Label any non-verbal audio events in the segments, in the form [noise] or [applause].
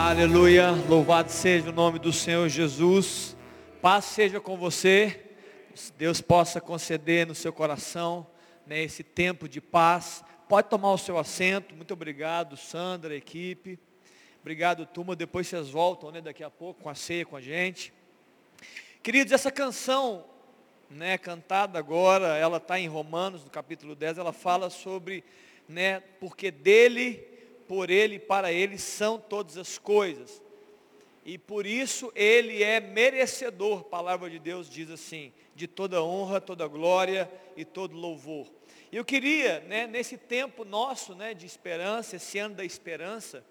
Aleluia, louvado seja o nome do Senhor Jesus. Paz seja com você. Deus possa conceder no seu coração né, esse tempo de paz. Pode tomar o seu assento. Muito obrigado, Sandra, equipe. Obrigado, turma. Depois vocês voltam né, daqui a pouco com a ceia com a gente. Queridos, essa canção, né, cantada agora, ela está em Romanos, no capítulo 10, ela fala sobre, né, porque dele por Ele e para Ele são todas as coisas. E por isso Ele é merecedor, palavra de Deus diz assim, de toda honra, toda glória e todo louvor. Eu queria, né, nesse tempo nosso né, de esperança, esse ano da esperança,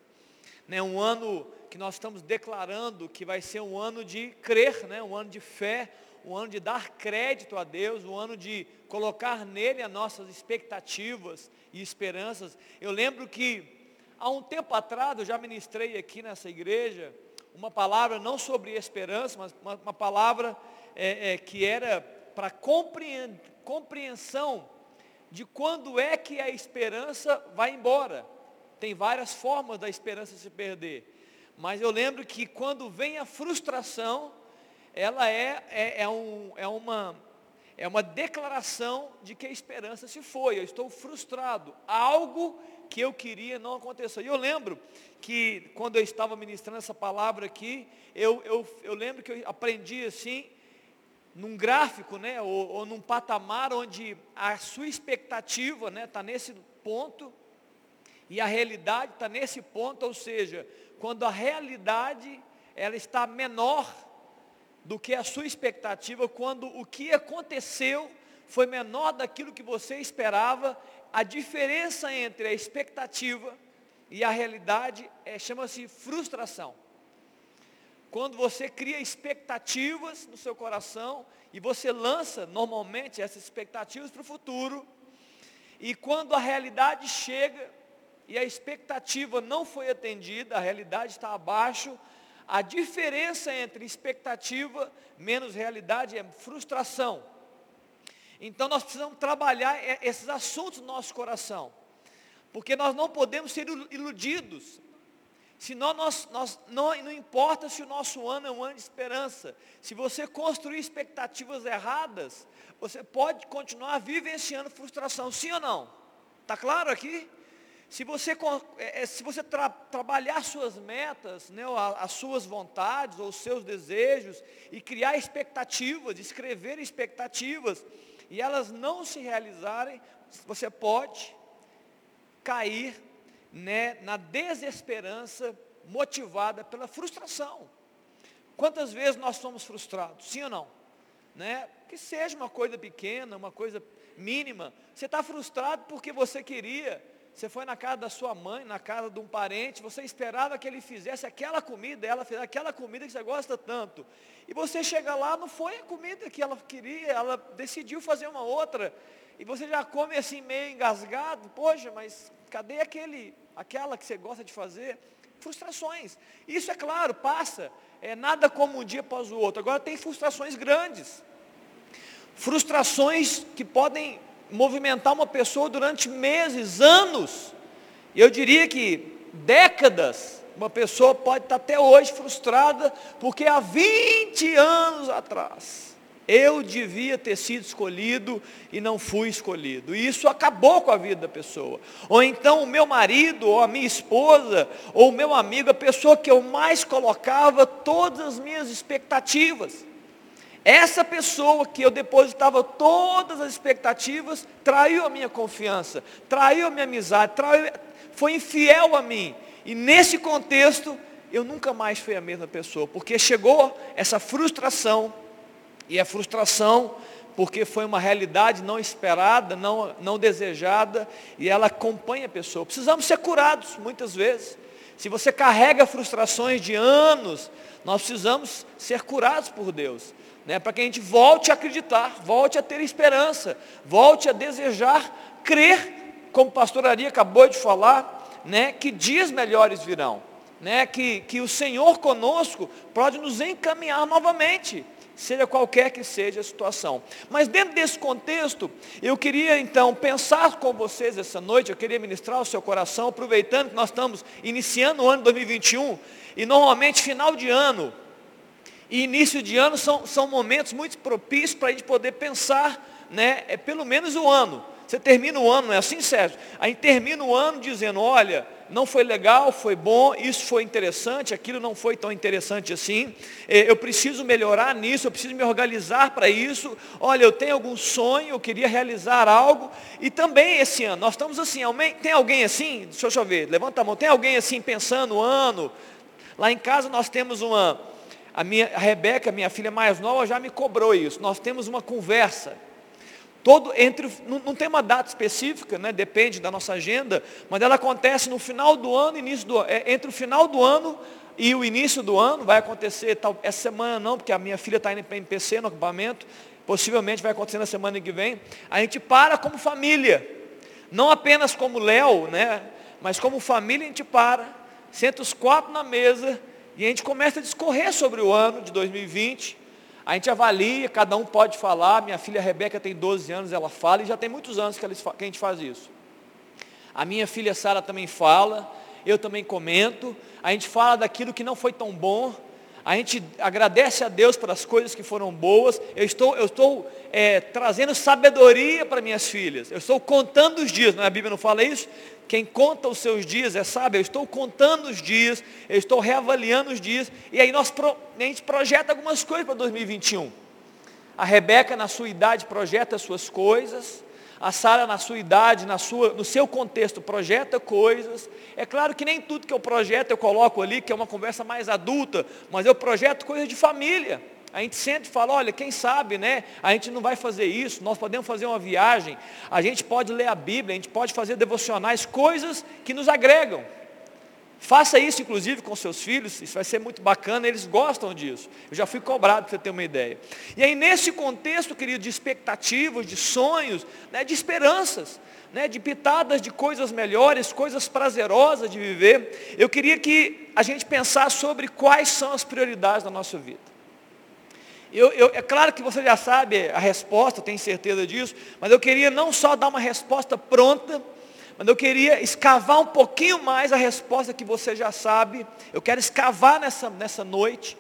né, um ano que nós estamos declarando que vai ser um ano de crer, né, um ano de fé, um ano de dar crédito a Deus, um ano de colocar nele as nossas expectativas e esperanças. Eu lembro que Há um tempo atrás, eu já ministrei aqui nessa igreja, uma palavra não sobre esperança, mas uma, uma palavra é, é, que era para compreensão de quando é que a esperança vai embora. Tem várias formas da esperança se perder. Mas eu lembro que quando vem a frustração, ela é, é, é, um, é, uma, é uma declaração de que a esperança se foi. Eu estou frustrado. Algo que eu queria não aconteceu. E eu lembro que quando eu estava ministrando essa palavra aqui, eu, eu, eu lembro que eu aprendi assim, num gráfico, né, ou, ou num patamar onde a sua expectativa está né, tá nesse ponto e a realidade está nesse ponto, ou seja, quando a realidade ela está menor do que a sua expectativa, quando o que aconteceu foi menor daquilo que você esperava, a diferença entre a expectativa e a realidade é, chama-se frustração. Quando você cria expectativas no seu coração e você lança normalmente essas expectativas para o futuro, e quando a realidade chega e a expectativa não foi atendida, a realidade está abaixo, a diferença entre expectativa menos realidade é frustração. Então nós precisamos trabalhar esses assuntos no nosso coração. Porque nós não podemos ser iludidos. Senão nós, nós não, não importa se o nosso ano é um ano de esperança. Se você construir expectativas erradas, você pode continuar vivenciando frustração, sim ou não? Está claro aqui? Se você, é, é, se você tra, trabalhar suas metas, né, as suas vontades ou os seus desejos, e criar expectativas, escrever expectativas, e elas não se realizarem, você pode cair né, na desesperança motivada pela frustração. Quantas vezes nós somos frustrados? Sim ou não? Né? Que seja uma coisa pequena, uma coisa mínima. Você está frustrado porque você queria você foi na casa da sua mãe, na casa de um parente, você esperava que ele fizesse aquela comida, ela fez aquela comida que você gosta tanto. E você chega lá, não foi a comida que ela queria, ela decidiu fazer uma outra. E você já come assim meio engasgado, poxa, mas cadê aquele, aquela que você gosta de fazer? Frustrações. Isso é claro, passa. É nada como um dia após o outro. Agora tem frustrações grandes. Frustrações que podem movimentar uma pessoa durante meses, anos. Eu diria que décadas. Uma pessoa pode estar até hoje frustrada, porque há 20 anos atrás eu devia ter sido escolhido e não fui escolhido. E isso acabou com a vida da pessoa. Ou então o meu marido, ou a minha esposa, ou o meu amigo, a pessoa que eu mais colocava todas as minhas expectativas. Essa pessoa que eu depositava todas as expectativas, traiu a minha confiança, traiu a minha amizade, traiu, foi infiel a mim. E nesse contexto, eu nunca mais fui a mesma pessoa, porque chegou essa frustração, e a frustração, porque foi uma realidade não esperada, não, não desejada, e ela acompanha a pessoa. Precisamos ser curados muitas vezes. Se você carrega frustrações de anos, nós precisamos ser curados por Deus né, para que a gente volte a acreditar, volte a ter esperança, volte a desejar crer, como o pastor Ari acabou de falar, né, que dias melhores virão, né, que, que o Senhor conosco pode nos encaminhar novamente, seja qualquer que seja a situação. Mas dentro desse contexto, eu queria então pensar com vocês essa noite, eu queria ministrar o seu coração, aproveitando que nós estamos iniciando o ano 2021, e normalmente final de ano e início de ano são, são momentos muito propícios para a gente poder pensar, né, é pelo menos o ano. Você termina o ano, não é assim, Sérgio? Aí termina o ano dizendo, olha, não foi legal, foi bom, isso foi interessante, aquilo não foi tão interessante assim, é, eu preciso melhorar nisso, eu preciso me organizar para isso, olha, eu tenho algum sonho, eu queria realizar algo, e também esse ano, nós estamos assim, tem alguém assim, deixa eu ver, levanta a mão, tem alguém assim pensando o ano, lá em casa nós temos uma, a minha a Rebeca, minha filha mais nova, já me cobrou isso, nós temos uma conversa, Todo entre, não, não, tem uma data específica, né? depende da nossa agenda, mas ela acontece no final do ano, início do é, entre o final do ano e o início do ano, vai acontecer tal, essa semana não, porque a minha filha está indo para MPC no acampamento, possivelmente vai acontecer na semana que vem. A gente para como família, não apenas como Léo, né? mas como família a gente para, senta os quatro na mesa e a gente começa a discorrer sobre o ano de 2020 a gente avalia, cada um pode falar. Minha filha Rebeca tem 12 anos, ela fala, e já tem muitos anos que, a gente faz isso. A minha filha Sara também fala, eu também comento. A gente fala daquilo que não foi tão bom. A gente agradece a Deus pelas coisas que foram boas. Eu estou, eu estou é, trazendo sabedoria para minhas filhas. Eu estou contando os dias, não é? a Bíblia não fala isso? Quem conta os seus dias é sábio. Eu estou contando os dias, eu estou reavaliando os dias. E aí nós a gente projeta algumas coisas para 2021. A Rebeca, na sua idade, projeta as suas coisas. A Sara, na sua idade, na sua, no seu contexto, projeta coisas. É claro que nem tudo que eu projeto eu coloco ali, que é uma conversa mais adulta, mas eu projeto coisas de família. A gente sente e fala, olha, quem sabe, né? A gente não vai fazer isso, nós podemos fazer uma viagem, a gente pode ler a Bíblia, a gente pode fazer devocionais, coisas que nos agregam. Faça isso, inclusive, com seus filhos, isso vai ser muito bacana, eles gostam disso. Eu já fui cobrado para você ter uma ideia. E aí, nesse contexto, querido, de expectativas, de sonhos, né, de esperanças, né, de pitadas de coisas melhores, coisas prazerosas de viver, eu queria que a gente pensasse sobre quais são as prioridades da nossa vida. Eu, eu, é claro que você já sabe a resposta, tenho certeza disso, mas eu queria não só dar uma resposta pronta, mas eu queria escavar um pouquinho mais a resposta que você já sabe. Eu quero escavar nessa, nessa noite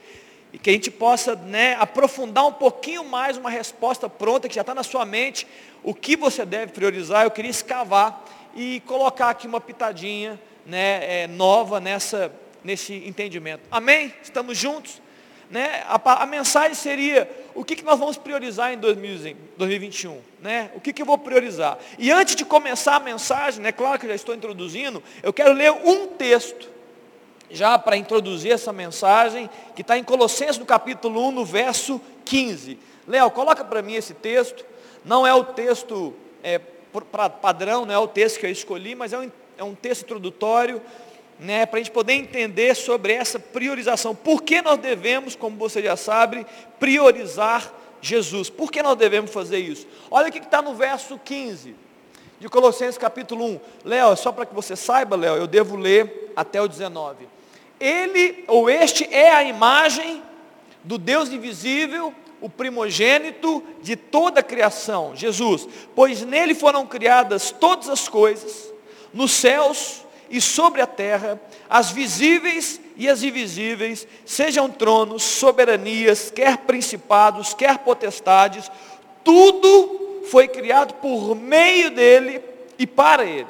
e que a gente possa né, aprofundar um pouquinho mais uma resposta pronta que já está na sua mente, o que você deve priorizar. Eu queria escavar e colocar aqui uma pitadinha né, é, nova nessa, nesse entendimento. Amém? Estamos juntos? Né, a, a, mensagem seria o que, que nós vamos priorizar em 2021, né? O que, que eu vou priorizar? E antes de começar a mensagem, né, claro que eu já estou introduzindo, eu quero ler um texto, já para introduzir essa mensagem, que está em Colossenses no capítulo 1, no verso 15. Léo, coloca para mim esse texto, não é o texto é, pra, padrão, não é o texto que eu escolhi, mas é um, é um texto introdutório, né, para a gente poder entender sobre essa priorização. Por que nós devemos, como você já sabe, priorizar Jesus? Por que nós devemos fazer isso? Olha o que está no verso 15 de Colossenses capítulo 1. Léo, só para que você saiba, Léo, eu devo ler até o 19. Ele, ou este, é a imagem do Deus invisível, o primogênito de toda a criação, Jesus. Pois nele foram criadas todas as coisas, nos céus e sobre a terra, as visíveis e as invisíveis, sejam tronos, soberanias, quer principados, quer potestades, tudo foi criado por meio dele e para ele.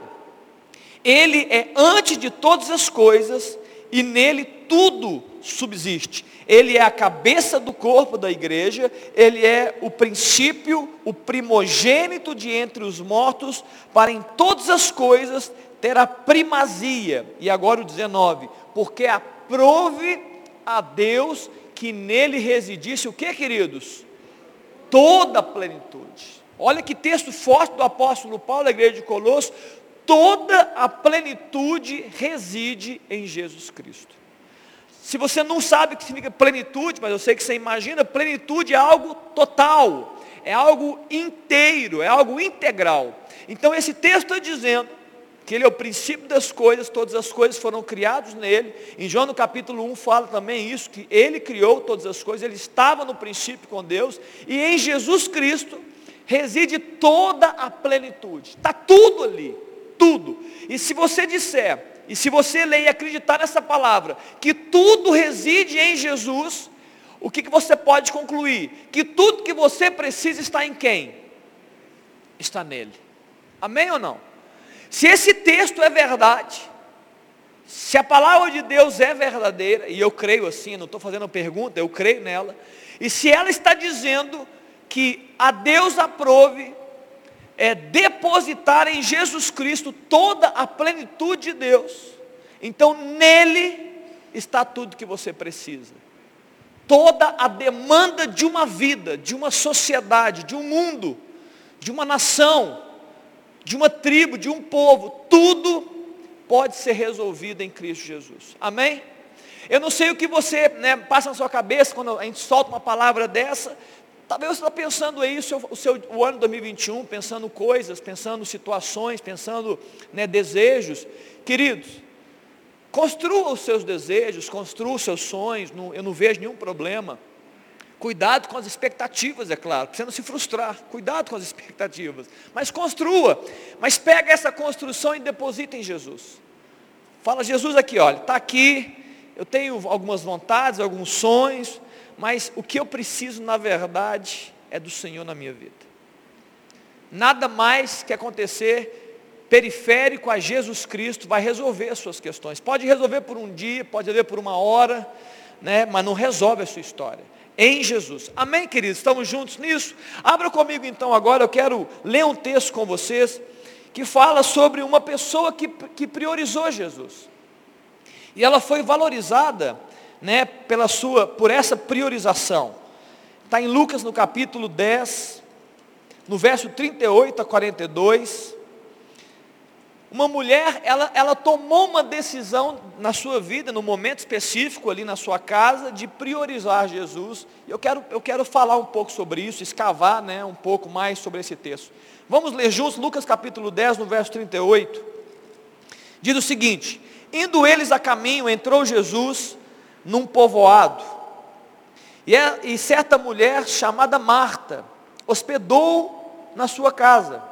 Ele é antes de todas as coisas e nele tudo subsiste. Ele é a cabeça do corpo da igreja, ele é o princípio, o primogênito de entre os mortos, para em todas as coisas ter a primazia. E agora o 19, porque aprove a Deus que nele residisse o que, queridos? Toda a plenitude. Olha que texto forte do apóstolo Paulo, da igreja de Colosso. Toda a plenitude reside em Jesus Cristo. Se você não sabe o que significa plenitude, mas eu sei que você imagina, plenitude é algo total, é algo inteiro, é algo integral. Então esse texto está dizendo que ele é o princípio das coisas, todas as coisas foram criadas nele. Em João no capítulo 1 fala também isso, que ele criou todas as coisas, ele estava no princípio com Deus, e em Jesus Cristo reside toda a plenitude. Está tudo ali, tudo. E se você disser, e se você ler e acreditar nessa palavra, que tudo reside em Jesus, o que, que você pode concluir? Que tudo que você precisa está em quem? Está nele. Amém ou não? Se esse texto é verdade, se a palavra de Deus é verdadeira, e eu creio assim, não estou fazendo pergunta, eu creio nela, e se ela está dizendo que a Deus aprove é depositar em Jesus Cristo toda a plenitude de Deus, então nele está tudo que você precisa. Toda a demanda de uma vida, de uma sociedade, de um mundo, de uma nação, de uma tribo, de um povo, tudo pode ser resolvido em Cristo Jesus. Amém? Eu não sei o que você né, passa na sua cabeça quando a gente solta uma palavra dessa. Talvez você está pensando aí o seu, o seu o ano 2021, pensando coisas, pensando situações, pensando né, desejos. Queridos, construa os seus desejos, construa os seus sonhos, não, eu não vejo nenhum problema. Cuidado com as expectativas, é claro, para você não se frustrar. Cuidado com as expectativas. Mas construa. Mas pega essa construção e deposita em Jesus. Fala, Jesus aqui, olha, está aqui. Eu tenho algumas vontades, alguns sonhos, mas o que eu preciso, na verdade, é do Senhor na minha vida. Nada mais que acontecer periférico a Jesus Cristo vai resolver as suas questões. Pode resolver por um dia, pode resolver por uma hora, né, mas não resolve a sua história em Jesus. Amém, queridos? Estamos juntos nisso? Abra comigo então agora, eu quero ler um texto com vocês que fala sobre uma pessoa que, que priorizou Jesus. E ela foi valorizada né, pela sua, por essa priorização. Está em Lucas no capítulo 10, no verso 38 a 42. Uma mulher, ela, ela tomou uma decisão na sua vida, no momento específico ali na sua casa, de priorizar Jesus. Eu quero, eu quero falar um pouco sobre isso, escavar né, um pouco mais sobre esse texto. Vamos ler juntos Lucas capítulo 10, no verso 38. Diz o seguinte: Indo eles a caminho, entrou Jesus num povoado. E, é, e certa mulher chamada Marta hospedou na sua casa.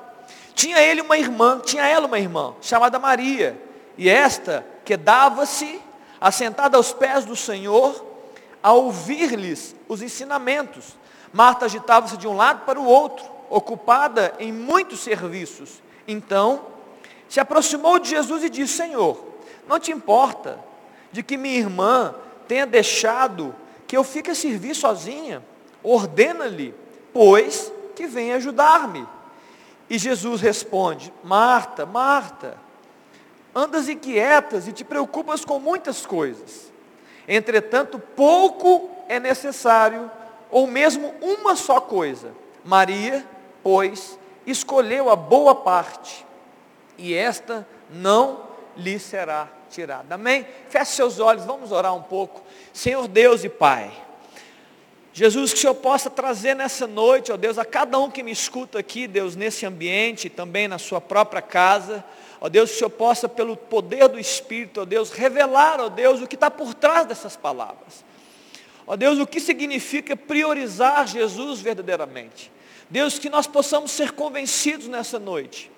Tinha ele uma irmã, tinha ela uma irmã, chamada Maria, e esta quedava-se assentada aos pés do Senhor, a ouvir-lhes os ensinamentos. Marta agitava-se de um lado para o outro, ocupada em muitos serviços. Então, se aproximou de Jesus e disse: Senhor, não te importa de que minha irmã tenha deixado que eu fique a servir sozinha? Ordena-lhe, pois, que venha ajudar-me. E Jesus responde: Marta, Marta, andas inquietas e te preocupas com muitas coisas. Entretanto, pouco é necessário, ou mesmo uma só coisa. Maria, pois, escolheu a boa parte, e esta não lhe será tirada. Amém? Feche seus olhos, vamos orar um pouco. Senhor Deus e Pai. Jesus, que o Senhor possa trazer nessa noite, ó Deus, a cada um que me escuta aqui, Deus, nesse ambiente, também na sua própria casa, ó Deus, que o Senhor possa, pelo poder do Espírito, ó Deus, revelar, ó Deus, o que está por trás dessas palavras. Ó Deus, o que significa priorizar Jesus verdadeiramente. Deus, que nós possamos ser convencidos nessa noite.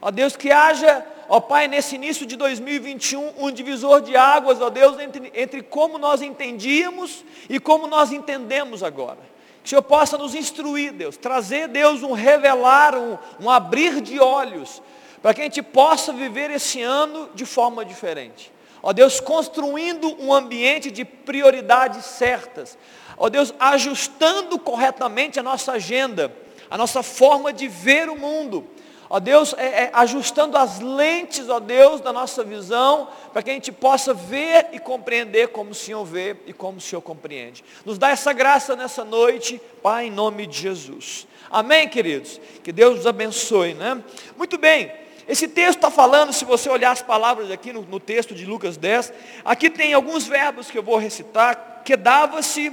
Ó Deus, que haja ó Pai, nesse início de 2021, um divisor de águas, ó Deus, entre, entre como nós entendíamos e como nós entendemos agora. Que o Senhor possa nos instruir, Deus, trazer, Deus, um revelar, um, um abrir de olhos, para que a gente possa viver esse ano de forma diferente. Ó Deus, construindo um ambiente de prioridades certas. Ó Deus, ajustando corretamente a nossa agenda, a nossa forma de ver o mundo Ó Deus, é, é, ajustando as lentes, ó Deus, da nossa visão, para que a gente possa ver e compreender como o Senhor vê e como o Senhor compreende. Nos dá essa graça nessa noite, Pai, em nome de Jesus. Amém, queridos? Que Deus nos abençoe, né? Muito bem, esse texto está falando, se você olhar as palavras aqui no, no texto de Lucas 10, aqui tem alguns verbos que eu vou recitar, que dava-se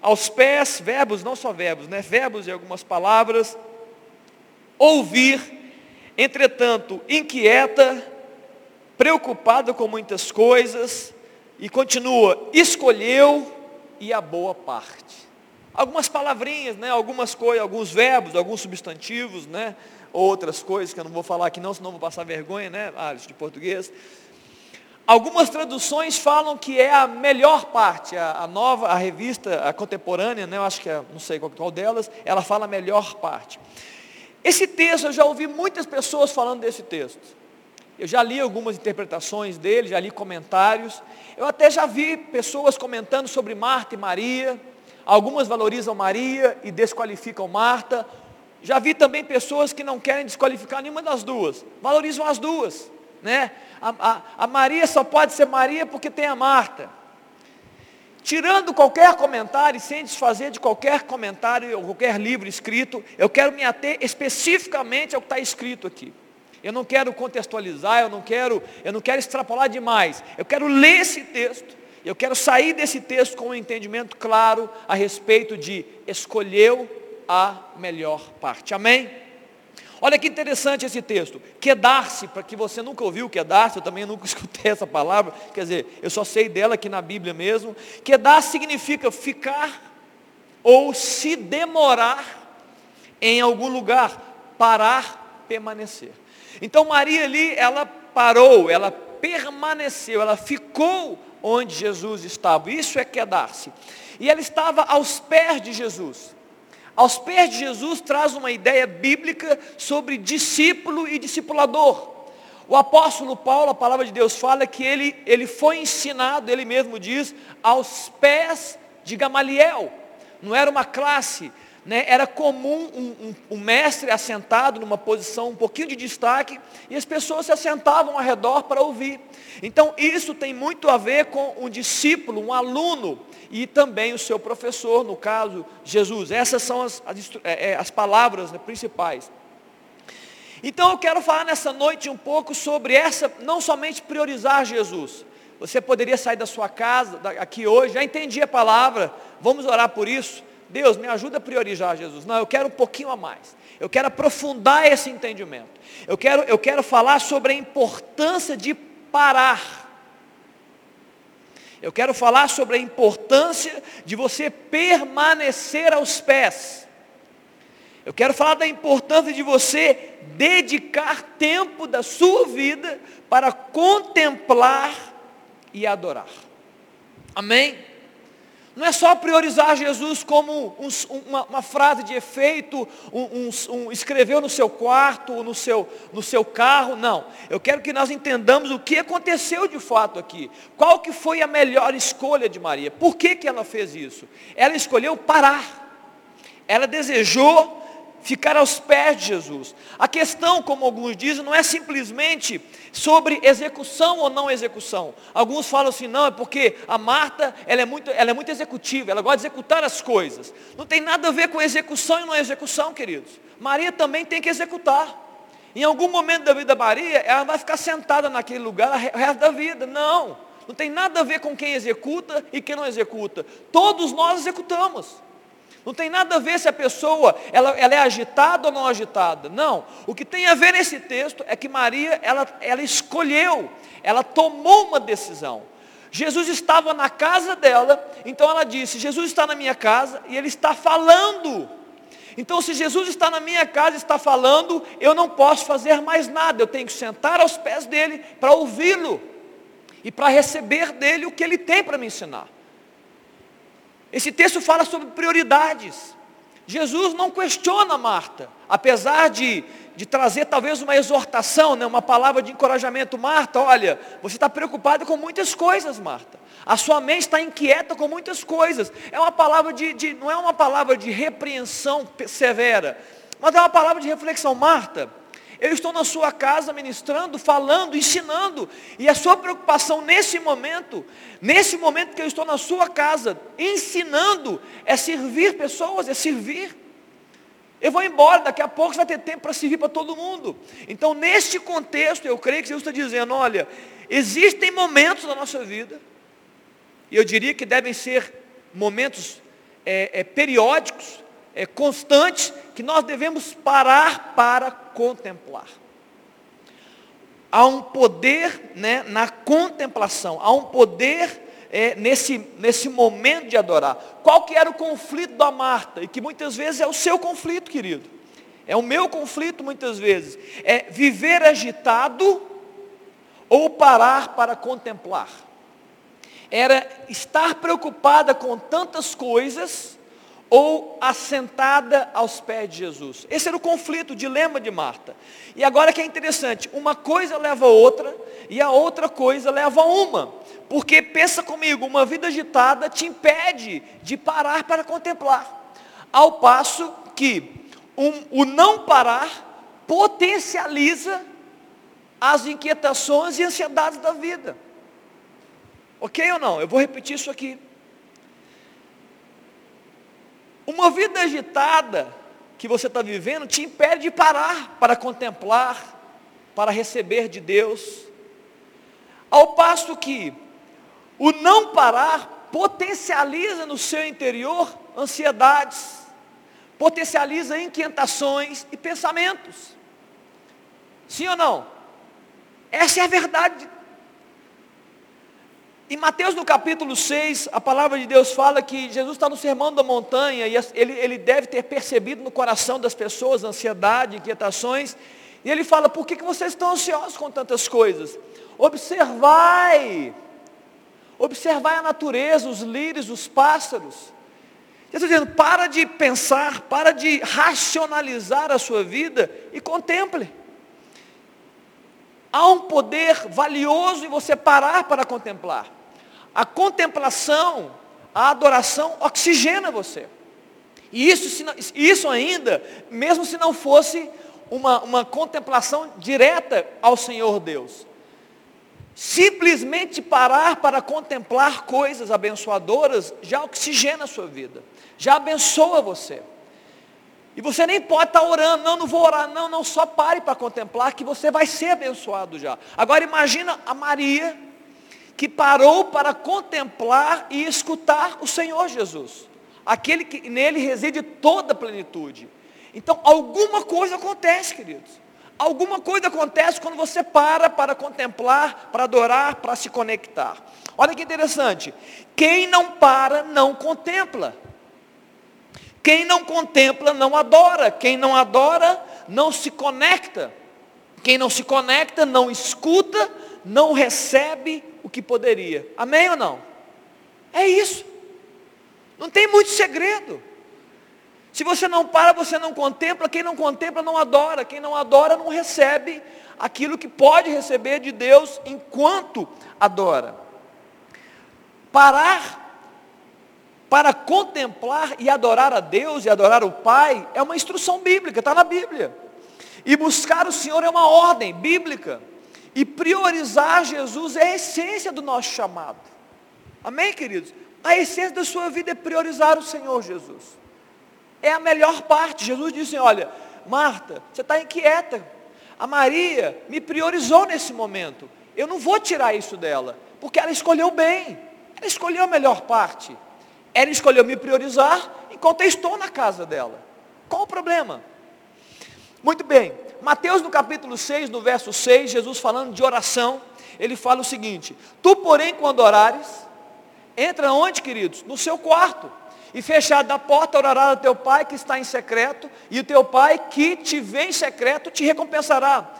aos pés, verbos, não só verbos, né? Verbos e algumas palavras, ouvir Entretanto, inquieta preocupada com muitas coisas, e continua, escolheu e a boa parte. Algumas palavrinhas, né? algumas coisas, alguns verbos, alguns substantivos, né? outras coisas que eu não vou falar aqui não, senão vou passar vergonha, né, Alice, de português. Algumas traduções falam que é a melhor parte, a, a nova, a revista, a contemporânea, né, eu acho que é, não sei qual, qual delas, ela fala a melhor parte. Esse texto, eu já ouvi muitas pessoas falando desse texto. Eu já li algumas interpretações dele, já li comentários. Eu até já vi pessoas comentando sobre Marta e Maria. Algumas valorizam Maria e desqualificam Marta. Já vi também pessoas que não querem desqualificar nenhuma das duas. Valorizam as duas. Né? A, a, a Maria só pode ser Maria porque tem a Marta. Tirando qualquer comentário, sem desfazer de qualquer comentário ou qualquer livro escrito, eu quero me ater especificamente ao que está escrito aqui. Eu não quero contextualizar, eu não quero, eu não quero extrapolar demais. Eu quero ler esse texto. Eu quero sair desse texto com um entendimento claro a respeito de escolheu a melhor parte. Amém? Olha que interessante esse texto. Quedar-se, para que você nunca ouviu quedar-se, eu também nunca [laughs] escutei essa palavra, quer dizer, eu só sei dela aqui na Bíblia mesmo. Quedar significa ficar ou se demorar em algum lugar, parar, permanecer. Então Maria ali, ela parou, ela permaneceu, ela ficou onde Jesus estava. Isso é quedar-se. E ela estava aos pés de Jesus. Aos pés de Jesus traz uma ideia bíblica sobre discípulo e discipulador. O apóstolo Paulo, a palavra de Deus fala que ele, ele foi ensinado, ele mesmo diz, aos pés de Gamaliel. Não era uma classe, né, era comum um, um, um, mestre assentado numa posição um pouquinho de destaque e as pessoas se assentavam ao redor para ouvir. Então isso tem muito a ver com um discípulo, um aluno e também o seu professor, no caso Jesus. Essas são as, as, é, é, as palavras né, principais. Então eu quero falar nessa noite um pouco sobre essa, não somente priorizar Jesus. Você poderia sair da sua casa aqui hoje, já entendi a palavra, vamos orar por isso. Deus, me ajuda a priorizar Jesus. Não, eu quero um pouquinho a mais. Eu quero aprofundar esse entendimento. Eu quero, eu quero falar sobre a importância de parar. Eu quero falar sobre a importância de você permanecer aos pés. Eu quero falar da importância de você dedicar tempo da sua vida para contemplar e adorar. Amém? Não é só priorizar Jesus como um, uma, uma, frase de efeito, um, um, escreveu no seu quarto, no seu, no seu carro, não. Eu quero que nós entendamos o que aconteceu de fato aqui. Qual que foi a melhor escolha de Maria? Por que, que ela fez isso? Ela escolheu parar. Ela desejou ficar aos pés de Jesus. A questão, como alguns dizem, não é simplesmente sobre execução ou não execução. Alguns falam assim, não, é porque a Marta, ela é muito, ela é muito executiva, ela gosta de executar as coisas. Não tem nada a ver com execução e não execução, queridos. Maria também tem que executar. Em algum momento da vida da Maria, ela vai ficar sentada naquele lugar o resto da vida. Não. Não tem nada a ver com quem executa e quem não executa. Todos nós executamos. Não tem nada a ver se a pessoa ela, ela é agitada ou não agitada. Não. O que tem a ver nesse texto é que Maria ela, ela escolheu, ela tomou uma decisão. Jesus estava na casa dela, então ela disse: Jesus está na minha casa e ele está falando. Então, se Jesus está na minha casa e está falando, eu não posso fazer mais nada. Eu tenho que sentar aos pés dele para ouvi-lo e para receber dele o que ele tem para me ensinar. Esse texto fala sobre prioridades. Jesus não questiona Marta, apesar de, de trazer talvez uma exortação, né, uma palavra de encorajamento. Marta, olha, você está preocupada com muitas coisas, Marta. A sua mente está inquieta com muitas coisas. É uma palavra de, de, não é uma palavra de repreensão severa, mas é uma palavra de reflexão. Marta, eu estou na sua casa ministrando, falando, ensinando. E a sua preocupação nesse momento, nesse momento que eu estou na sua casa, ensinando, é servir pessoas, é servir. Eu vou embora, daqui a pouco você vai ter tempo para servir para todo mundo. Então, neste contexto, eu creio que Jesus está dizendo, olha, existem momentos na nossa vida, e eu diria que devem ser momentos é, é, periódicos, é, constantes, que nós devemos parar para contemplar. há um poder né, na contemplação, há um poder é, nesse, nesse momento de adorar. Qual que era o conflito da Marta? E que muitas vezes é o seu conflito, querido. É o meu conflito muitas vezes. É viver agitado ou parar para contemplar. Era estar preocupada com tantas coisas ou assentada aos pés de Jesus. Esse era o conflito, o dilema de Marta. E agora que é interessante, uma coisa leva a outra e a outra coisa leva a uma. Porque pensa comigo, uma vida agitada te impede de parar para contemplar. Ao passo que um, o não parar potencializa as inquietações e ansiedades da vida. Ok ou não? Eu vou repetir isso aqui. Uma vida agitada que você está vivendo te impede de parar para contemplar, para receber de Deus. Ao passo que o não parar potencializa no seu interior ansiedades, potencializa inquietações e pensamentos. Sim ou não? Essa é a verdade. Em Mateus no capítulo 6, a palavra de Deus fala que Jesus está no sermão da montanha e ele, ele deve ter percebido no coração das pessoas ansiedade, inquietações. E ele fala, por que, que vocês estão ansiosos com tantas coisas? Observai Observar a natureza, os lírios, os pássaros. Eu estou dizendo, para de pensar, para de racionalizar a sua vida e contemple. Há um poder valioso em você parar para contemplar. A contemplação, a adoração oxigena você. E isso, isso ainda, mesmo se não fosse uma, uma contemplação direta ao Senhor Deus. Simplesmente parar para contemplar coisas abençoadoras já oxigena a sua vida, já abençoa você. E você nem pode estar orando, não, não vou orar, não, não, só pare para contemplar que você vai ser abençoado já. Agora imagina a Maria que parou para contemplar e escutar o Senhor Jesus, aquele que nele reside toda a plenitude. Então alguma coisa acontece, queridos. Alguma coisa acontece quando você para para contemplar, para adorar, para se conectar. Olha que interessante. Quem não para, não contempla. Quem não contempla, não adora. Quem não adora, não se conecta. Quem não se conecta, não escuta, não recebe o que poderia. Amém ou não? É isso. Não tem muito segredo. Se você não para, você não contempla. Quem não contempla, não adora. Quem não adora, não recebe aquilo que pode receber de Deus enquanto adora. Parar para contemplar e adorar a Deus e adorar o Pai é uma instrução bíblica, está na Bíblia. E buscar o Senhor é uma ordem bíblica. E priorizar Jesus é a essência do nosso chamado. Amém, queridos? A essência da sua vida é priorizar o Senhor Jesus. É a melhor parte. Jesus disse: Olha, Marta, você está inquieta. A Maria me priorizou nesse momento. Eu não vou tirar isso dela, porque ela escolheu bem. Ela escolheu a melhor parte. Ela escolheu me priorizar enquanto eu estou na casa dela. Qual o problema? Muito bem. Mateus no capítulo 6, no verso 6, Jesus falando de oração, ele fala o seguinte: Tu, porém, quando orares, entra onde, queridos? No seu quarto e fechada a porta, orará ao teu pai que está em secreto, e o teu pai que te vê em secreto te recompensará.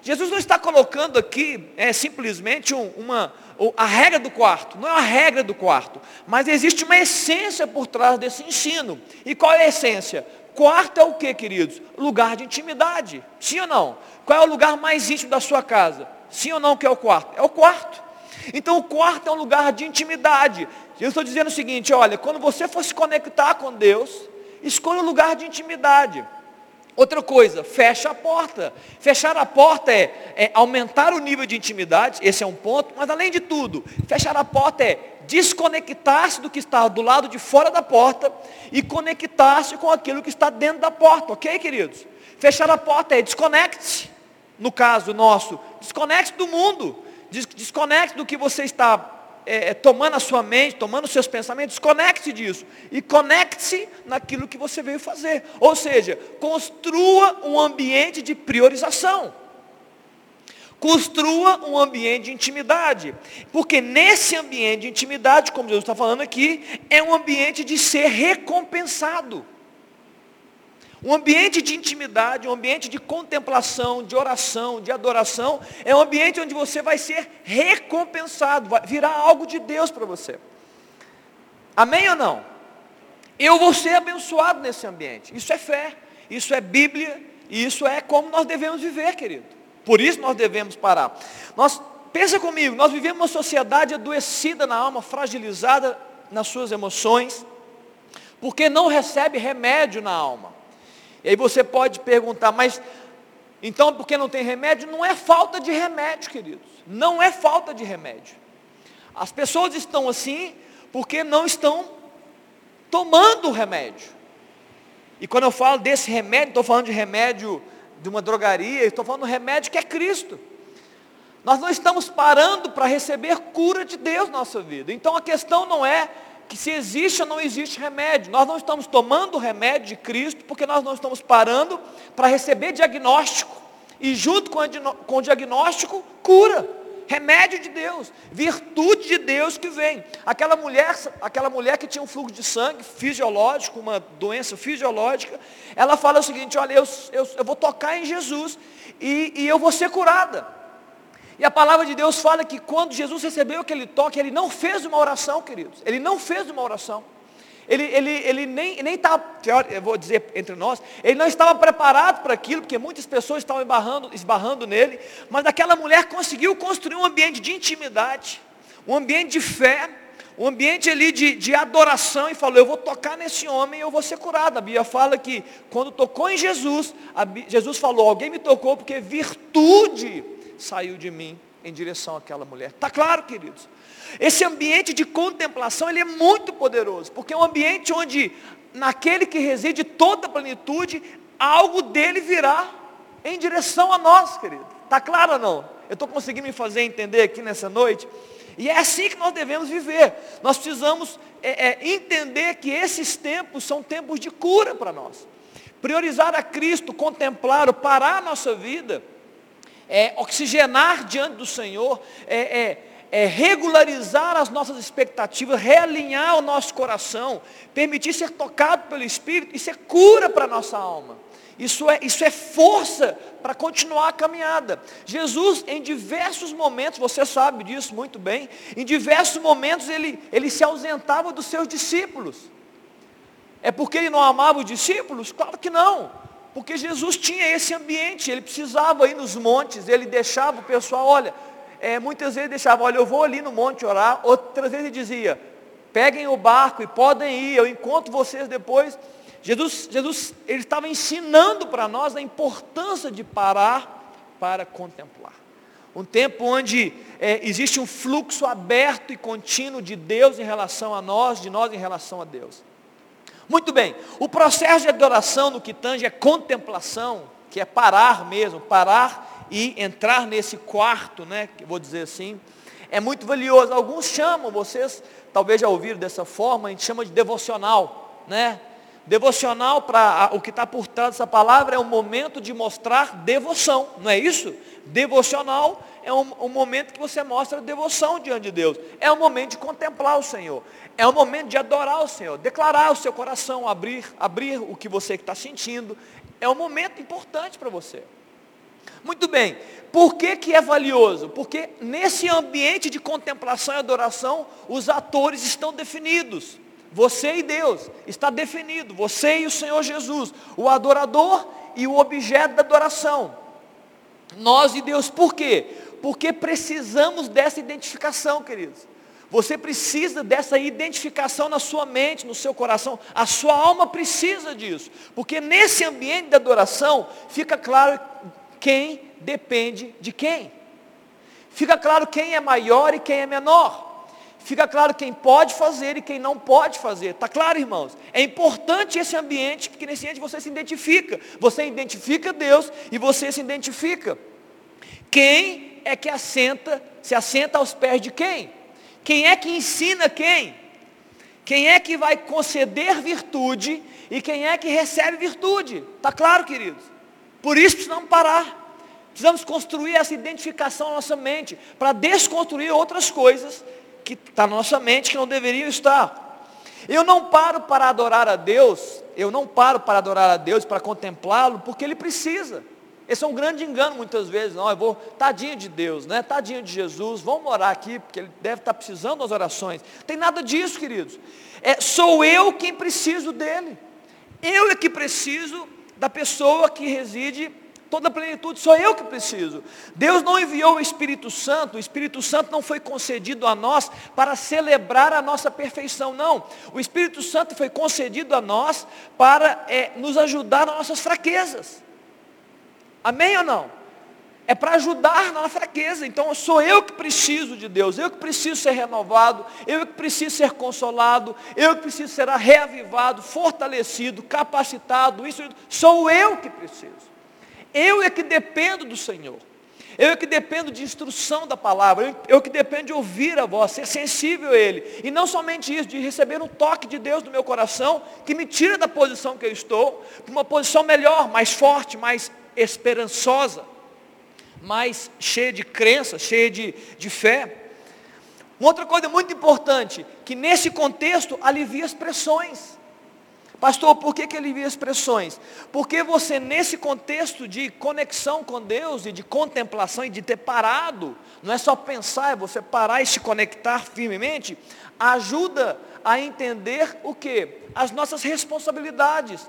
Jesus não está colocando aqui é, simplesmente um, uma, a regra do quarto, não é a regra do quarto, mas existe uma essência por trás desse ensino. E qual é a essência? Quarto é o que, queridos? Lugar de intimidade. Sim ou não? Qual é o lugar mais íntimo da sua casa? Sim ou não que é o quarto? É o quarto. Então o quarto é um lugar de intimidade. Eu estou dizendo o seguinte, olha, quando você for se conectar com Deus, escolha um lugar de intimidade. Outra coisa, fecha a porta. Fechar a porta é, é, aumentar o nível de intimidade, esse é um ponto, mas além de tudo, fechar a porta é desconectar-se do que está do lado de fora da porta e conectar-se com aquilo que está dentro da porta, ok, queridos? Fechar a porta é desconecte-se, no caso nosso, desconecte do mundo, desconecte do que você está é, é, tomando a sua mente, tomando os seus pensamentos, conecte disso. E conecte-se naquilo que você veio fazer. Ou seja, construa um ambiente de priorização. Construa um ambiente de intimidade. Porque nesse ambiente de intimidade, como Jesus está falando aqui, é um ambiente de ser recompensado. Um ambiente de intimidade, um ambiente de contemplação, de oração, de adoração, é um ambiente onde você vai ser recompensado, vai virar algo de Deus para você. Amém ou não? Eu vou ser abençoado nesse ambiente. Isso é fé, isso é Bíblia, e isso é como nós devemos viver, querido. Por isso nós devemos parar. Nós, pensa comigo, nós vivemos uma sociedade adoecida na alma, fragilizada nas suas emoções, porque não recebe remédio na alma. E aí você pode perguntar, mas então porque não tem remédio? Não é falta de remédio, queridos. Não é falta de remédio. As pessoas estão assim porque não estão tomando o remédio. E quando eu falo desse remédio, estou falando de remédio de uma drogaria, estou falando do remédio que é Cristo. Nós não estamos parando para receber cura de Deus na nossa vida. Então a questão não é que se existe ou não existe remédio. Nós não estamos tomando o remédio de Cristo porque nós não estamos parando para receber diagnóstico. E junto com o diagnóstico, cura remédio de Deus, virtude de Deus que vem. Aquela mulher, aquela mulher que tinha um fluxo de sangue fisiológico, uma doença fisiológica, ela fala o seguinte, olha, eu, eu, eu vou tocar em Jesus e, e eu vou ser curada. E a palavra de Deus fala que quando Jesus recebeu aquele toque, ele não fez uma oração, queridos. Ele não fez uma oração. Ele, ele, ele nem estava, eu vou dizer entre nós, ele não estava preparado para aquilo, porque muitas pessoas estavam esbarrando, esbarrando nele, mas aquela mulher conseguiu construir um ambiente de intimidade, um ambiente de fé, um ambiente ali de, de adoração, e falou, eu vou tocar nesse homem e eu vou ser curado. A Bíblia fala que quando tocou em Jesus, Jesus falou, alguém me tocou porque virtude saiu de mim em direção àquela mulher. Está claro, queridos? Esse ambiente de contemplação, ele é muito poderoso, porque é um ambiente onde, naquele que reside toda a plenitude, algo dele virá em direção a nós, querido. Está claro ou não? Eu estou conseguindo me fazer entender aqui nessa noite? E é assim que nós devemos viver. Nós precisamos é, é, entender que esses tempos são tempos de cura para nós. Priorizar a Cristo, contemplar, parar a nossa vida, é, oxigenar diante do Senhor, é, é regularizar as nossas expectativas, realinhar o nosso coração, permitir ser tocado pelo Espírito, isso é cura para a nossa alma. Isso é, isso é força para continuar a caminhada. Jesus, em diversos momentos, você sabe disso muito bem, em diversos momentos ele, ele se ausentava dos seus discípulos. É porque ele não amava os discípulos? Claro que não. Porque Jesus tinha esse ambiente, ele precisava ir nos montes, ele deixava o pessoal, olha, é, muitas vezes deixava, olha, eu vou ali no monte orar, outras vezes dizia, peguem o barco e podem ir, eu encontro vocês depois. Jesus, Jesus ele estava ensinando para nós a importância de parar para contemplar. Um tempo onde é, existe um fluxo aberto e contínuo de Deus em relação a nós, de nós em relação a Deus. Muito bem, o processo de adoração no que tange é contemplação, que é parar mesmo, parar e entrar nesse quarto, né, vou dizer assim, é muito valioso. Alguns chamam, vocês talvez já ouviram dessa forma, a gente chama de devocional, né? Devocional, para o que está por trás dessa palavra, é um momento de mostrar devoção, não é isso? Devocional é um, um, momento que você mostra devoção diante de Deus. É um momento de contemplar o Senhor. É um momento de adorar o Senhor, declarar o seu coração, abrir, abrir o que você está sentindo. É um momento importante para você. Muito bem, por que, que é valioso? Porque nesse ambiente de contemplação e adoração, os atores estão definidos. Você e Deus está definido, você e o Senhor Jesus, o adorador e o objeto da adoração. Nós e Deus, por quê? Porque precisamos dessa identificação, queridos. Você precisa dessa identificação na sua mente, no seu coração. A sua alma precisa disso. Porque nesse ambiente de adoração, fica claro quem depende de quem. Fica claro quem é maior e quem é menor. Fica claro quem pode fazer e quem não pode fazer. Está claro, irmãos? É importante esse ambiente, porque nesse ambiente você se identifica. Você identifica Deus e você se identifica. Quem é que assenta, se assenta aos pés de quem? Quem é que ensina quem? Quem é que vai conceder virtude e quem é que recebe virtude? Está claro, queridos? Por isso precisamos parar. Precisamos construir essa identificação na nossa mente, para desconstruir outras coisas que estão tá na nossa mente que não deveriam estar. Eu não paro para adorar a Deus, eu não paro para adorar a Deus, para contemplá-lo, porque Ele precisa. Esse é um grande engano muitas vezes, não, eu vou, tadinho de Deus, né? tadinho de Jesus, vamos orar aqui, porque Ele deve estar precisando das orações. Tem nada disso, queridos. É, sou eu quem preciso dEle. Eu é que preciso da pessoa que reside toda a plenitude, sou eu que preciso. Deus não enviou o Espírito Santo, o Espírito Santo não foi concedido a nós para celebrar a nossa perfeição, não. O Espírito Santo foi concedido a nós para é, nos ajudar nas nossas fraquezas. Amém ou não? É para ajudar na fraqueza. Então sou eu que preciso de Deus, eu que preciso ser renovado, eu que preciso ser consolado, eu que preciso ser reavivado, fortalecido, capacitado. Isso sou eu que preciso. Eu é que dependo do Senhor. Eu é que dependo de instrução da palavra. Eu, eu que dependo de ouvir a voz, ser sensível a Ele. E não somente isso, de receber um toque de Deus no meu coração, que me tira da posição que eu estou, para uma posição melhor, mais forte, mais esperançosa, mais cheia de crença, cheia de, de fé. Uma outra coisa muito importante, que nesse contexto alivia as pressões. Pastor, por que, que ele via expressões? Porque você, nesse contexto de conexão com Deus e de contemplação e de ter parado, não é só pensar, é você parar e se conectar firmemente, ajuda a entender o que? As nossas responsabilidades.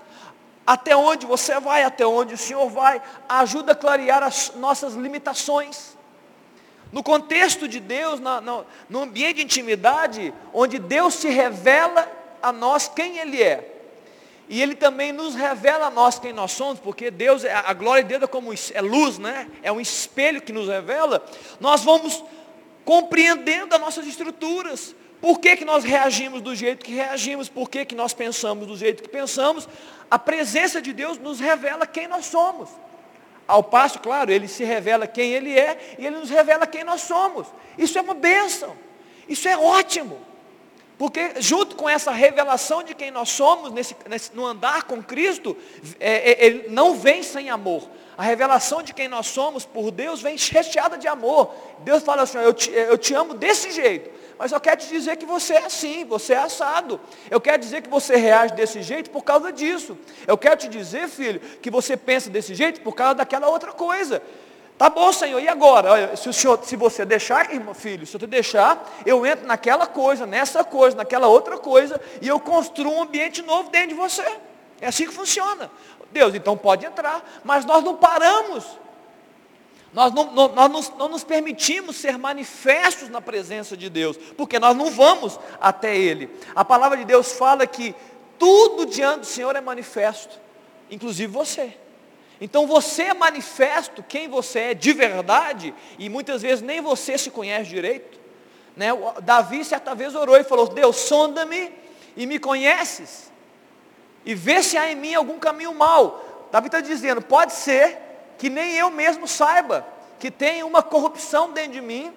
Até onde você vai, até onde o Senhor vai, ajuda a clarear as nossas limitações. No contexto de Deus, no ambiente de intimidade, onde Deus se revela a nós quem Ele é. E Ele também nos revela a nós quem nós somos, porque Deus, é, a glória de Deus é como é luz, né? É um espelho que nos revela. Nós vamos compreendendo as nossas estruturas. Por que, que nós reagimos do jeito que reagimos? Por que, que nós pensamos do jeito que pensamos? A presença de Deus nos revela quem nós somos. Ao passo, claro, Ele se revela quem Ele é e Ele nos revela quem nós somos. Isso é uma bênção. Isso é ótimo. Porque junto com essa revelação de quem nós somos, nesse, nesse no andar com Cristo, é, é, ele não vem sem amor. A revelação de quem nós somos por Deus vem recheada de amor. Deus fala assim, eu te, eu te amo desse jeito. Mas eu quero te dizer que você é assim, você é assado. Eu quero dizer que você reage desse jeito por causa disso. Eu quero te dizer, filho, que você pensa desse jeito por causa daquela outra coisa. Tá bom, Senhor, e agora? Olha, se, o senhor, se você deixar, irmão, filho, se eu deixar, eu entro naquela coisa, nessa coisa, naquela outra coisa, e eu construo um ambiente novo dentro de você. É assim que funciona. Deus, então pode entrar, mas nós não paramos. Nós não, não, nós não, nos permitimos ser manifestos na presença de Deus, porque nós não vamos até Ele. A palavra de Deus fala que tudo diante do Senhor é manifesto, inclusive você. Então você é manifesto quem você é de verdade, e muitas vezes nem você se conhece direito. Né? Davi certa vez orou e falou, Deus, sonda-me e me conheces, e vê se há em mim algum caminho mau. Davi está dizendo, pode ser que nem eu mesmo saiba, que tem uma corrupção dentro de mim,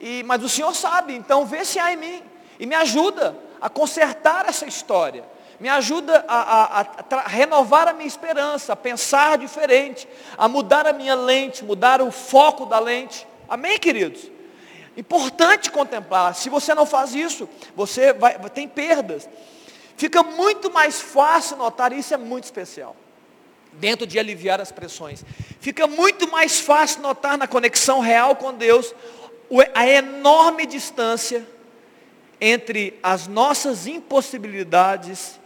e, mas o Senhor sabe, então vê se há em mim, e me ajuda a consertar essa história me ajuda a, a, a, renovar a minha esperança, a pensar diferente, a mudar a minha lente, mudar o foco da lente. Amém, queridos? Importante contemplar. Se você não faz isso, você vai, tem perdas. Fica muito mais fácil notar, isso é muito especial, dentro de aliviar as pressões. Fica muito mais fácil notar na conexão real com Deus a enorme distância entre as nossas impossibilidades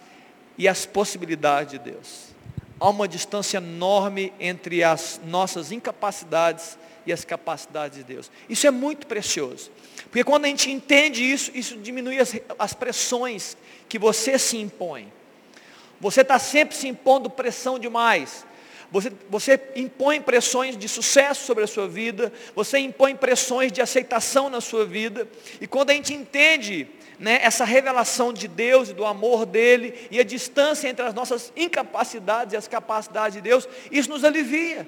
e as possibilidades de Deus. Há uma distância enorme entre as nossas incapacidades e as capacidades de Deus. Isso é muito precioso. Porque quando a gente entende isso, isso diminui as, as pressões que você se impõe. Você está sempre se impondo pressão demais. Você, você impõe pressões de sucesso sobre a sua vida, você impõe pressões de aceitação na sua vida, e quando a gente entende né, essa revelação de Deus e do amor dele e a distância entre as nossas incapacidades e as capacidades de Deus, isso nos alivia.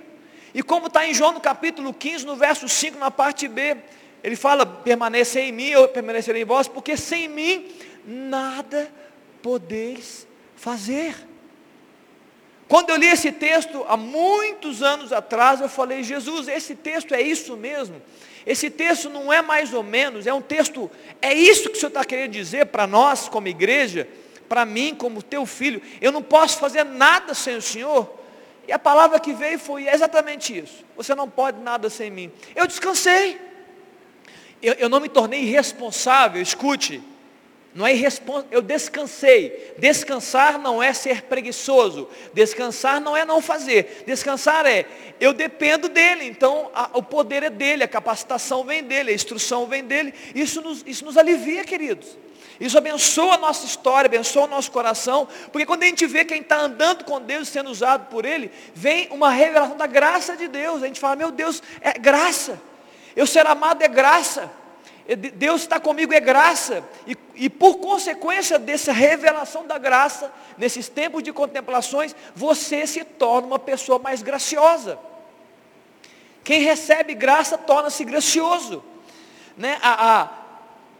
E como está em João no capítulo 15, no verso 5, na parte B, ele fala, permaneça em mim, eu permanecerei em vós, porque sem mim nada podeis fazer. Quando eu li esse texto há muitos anos atrás, eu falei, Jesus, esse texto é isso mesmo. Esse texto não é mais ou menos, é um texto, é isso que o Senhor está querendo dizer para nós como igreja, para mim como teu filho. Eu não posso fazer nada sem o Senhor. E a palavra que veio foi exatamente isso. Você não pode nada sem mim. Eu descansei. Eu, eu não me tornei irresponsável, escute. Não é irrespons... Eu descansei. Descansar não é ser preguiçoso. Descansar não é não fazer. Descansar é eu dependo dele. Então a, o poder é dele, a capacitação vem dele, a instrução vem dele. Isso nos, isso nos alivia, queridos. Isso abençoa a nossa história, abençoa o nosso coração, porque quando a gente vê quem está andando com Deus, sendo usado por Ele, vem uma revelação da graça de Deus. A gente fala, meu Deus, é graça. Eu ser amado é graça. Deus está comigo é graça. E, e por consequência dessa revelação da graça, nesses tempos de contemplações, você se torna uma pessoa mais graciosa. Quem recebe graça torna-se gracioso. Né? A, a,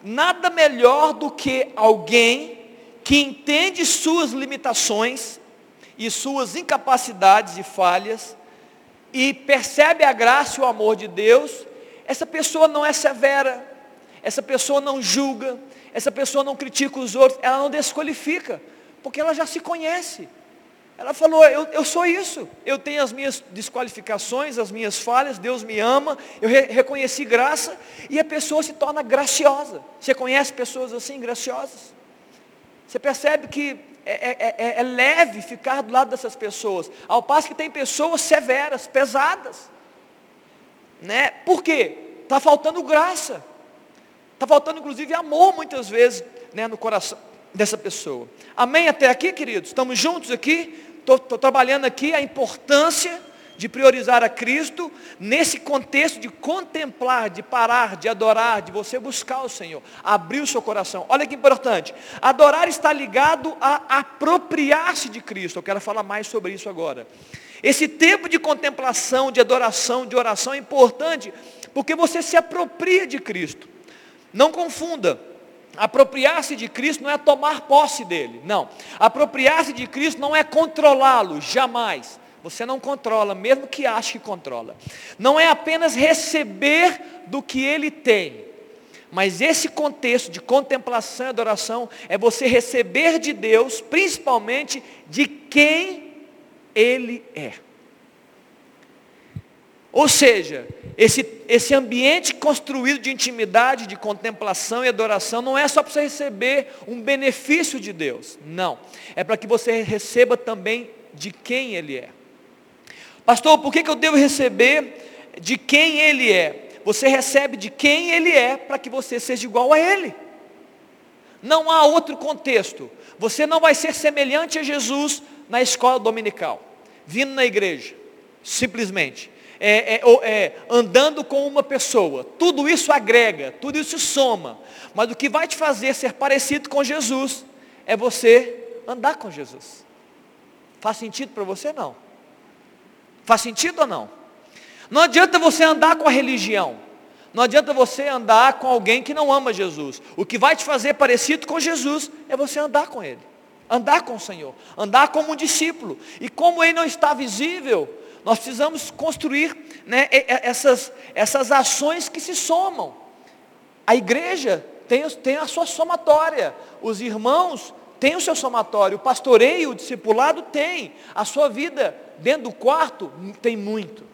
nada melhor do que alguém que entende suas limitações e suas incapacidades e falhas e percebe a graça e o amor de Deus, essa pessoa não é severa, essa pessoa não julga, essa pessoa não critica os outros, ela não desqualifica, porque ela já se conhece. Ela falou, eu, eu sou isso, eu tenho as minhas desqualificações, as minhas falhas, Deus me ama, eu re, reconheci graça, e a pessoa se torna graciosa. Você conhece pessoas assim, graciosas? Você percebe que é, é, é, é leve ficar do lado dessas pessoas, ao passo que tem pessoas severas, pesadas. Né? Por quê? Está faltando graça. Está faltando inclusive amor muitas vezes né, no coração dessa pessoa. Amém até aqui, queridos? Estamos juntos aqui? estou trabalhando aqui a importância de priorizar a Cristo nesse contexto de contemplar, de parar, de adorar, de você buscar o Senhor, abrir o seu coração. Olha que importante. Adorar está ligado a apropriar-se de Cristo. Eu quero falar mais sobre isso agora. Esse tempo de contemplação, de adoração, de oração é importante porque você se apropria de Cristo. Não confunda. Apropriar-se de Cristo não é tomar posse dele, não. Apropriar-se de Cristo não é controlá-lo, jamais. Você não controla, mesmo que ache que controla. Não é apenas receber do que ele tem. Mas esse contexto de contemplação e adoração é você receber de Deus, principalmente de quem Ele é. Ou seja, esse, esse ambiente construído de intimidade, de contemplação e adoração, não é só para você receber um benefício de Deus. Não. É para que você receba também de quem Ele é. Pastor, por que, que eu devo receber de quem Ele é? Você recebe de quem Ele é para que você seja igual a Ele. Não há outro contexto. Você não vai ser semelhante a Jesus na escola dominical, vindo na igreja, simplesmente é, é, é, andando com uma pessoa. Tudo isso agrega, tudo isso soma. Mas o que vai te fazer ser parecido com Jesus é você andar com Jesus. Faz sentido para você? Não. Faz sentido ou não? Não adianta você andar com a religião. Não adianta você andar com alguém que não ama Jesus. O que vai te fazer parecido com Jesus é você andar com Ele. Andar com o Senhor. Andar como um discípulo. E como Ele não está visível, nós precisamos construir né, essas, essas ações que se somam. A igreja tem, tem a sua somatória, os irmãos têm o seu somatório, o pastoreio, o discipulado tem, a sua vida dentro do quarto tem muito.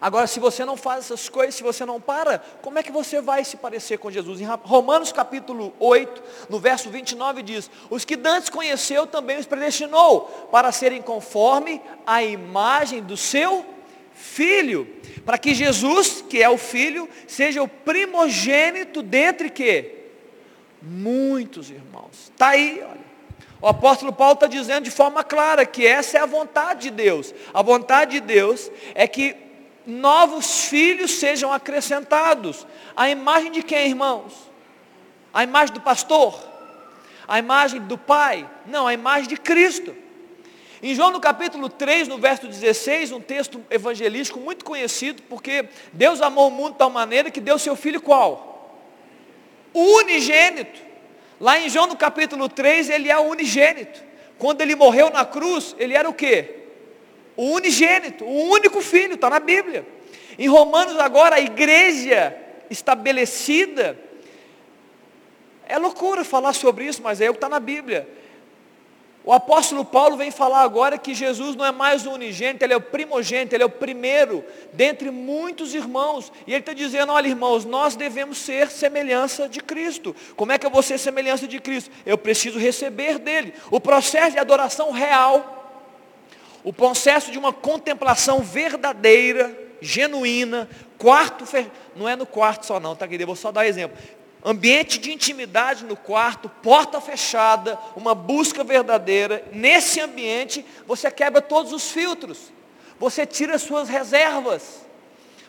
Agora, se você não faz essas coisas, se você não para, como é que você vai se parecer com Jesus? Em Romanos capítulo 8, no verso 29 diz, os que dantes conheceu também os predestinou, para serem conforme a imagem do seu Filho, para que Jesus, que é o Filho, seja o primogênito dentre que? Muitos irmãos. Está aí, olha. O apóstolo Paulo está dizendo de forma clara que essa é a vontade de Deus. A vontade de Deus é que novos filhos sejam acrescentados. A imagem de quem, irmãos? A imagem do pastor? A imagem do pai? Não, a imagem de Cristo. Em João no capítulo 3, no verso 16, um texto evangelístico muito conhecido, porque Deus amou o mundo de tal maneira que deu seu filho qual? Unigênito. Lá em João no capítulo 3, ele é o unigênito. Quando ele morreu na cruz, ele era o quê? O unigênito, o único filho, está na Bíblia. Em Romanos agora, a igreja estabelecida, é loucura falar sobre isso, mas é o que está na Bíblia. O apóstolo Paulo vem falar agora que Jesus não é mais o unigênito, ele é o primogênito, ele é o primeiro dentre muitos irmãos. E ele está dizendo, olha irmãos, nós devemos ser semelhança de Cristo. Como é que eu vou ser semelhança de Cristo? Eu preciso receber dele. O processo de adoração real, o processo de uma contemplação verdadeira, genuína, quarto, não é no quarto só não, tá querido? Vou só dar exemplo ambiente de intimidade no quarto, porta fechada, uma busca verdadeira. Nesse ambiente, você quebra todos os filtros, você tira suas reservas,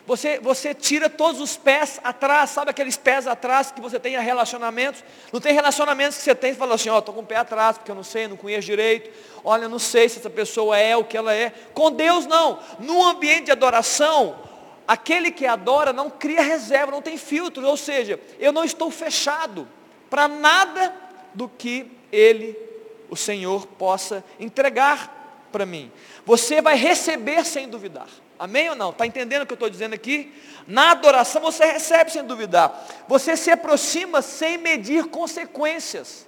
você, você tira todos os pés atrás, sabe aqueles pés atrás que você tem a relacionamentos? Não tem relacionamentos que você tem e fala assim, ó, oh, estou com o pé atrás, porque eu não sei, não conheço direito, olha, eu não sei se essa pessoa é o que ela é. Com Deus não. No ambiente de adoração, Aquele que adora não cria reserva, não tem filtro, ou seja, eu não estou fechado para nada do que Ele, o Senhor, possa entregar para mim. Você vai receber sem duvidar. Amém ou não? Está entendendo o que eu estou dizendo aqui? Na adoração você recebe sem duvidar. Você se aproxima sem medir consequências.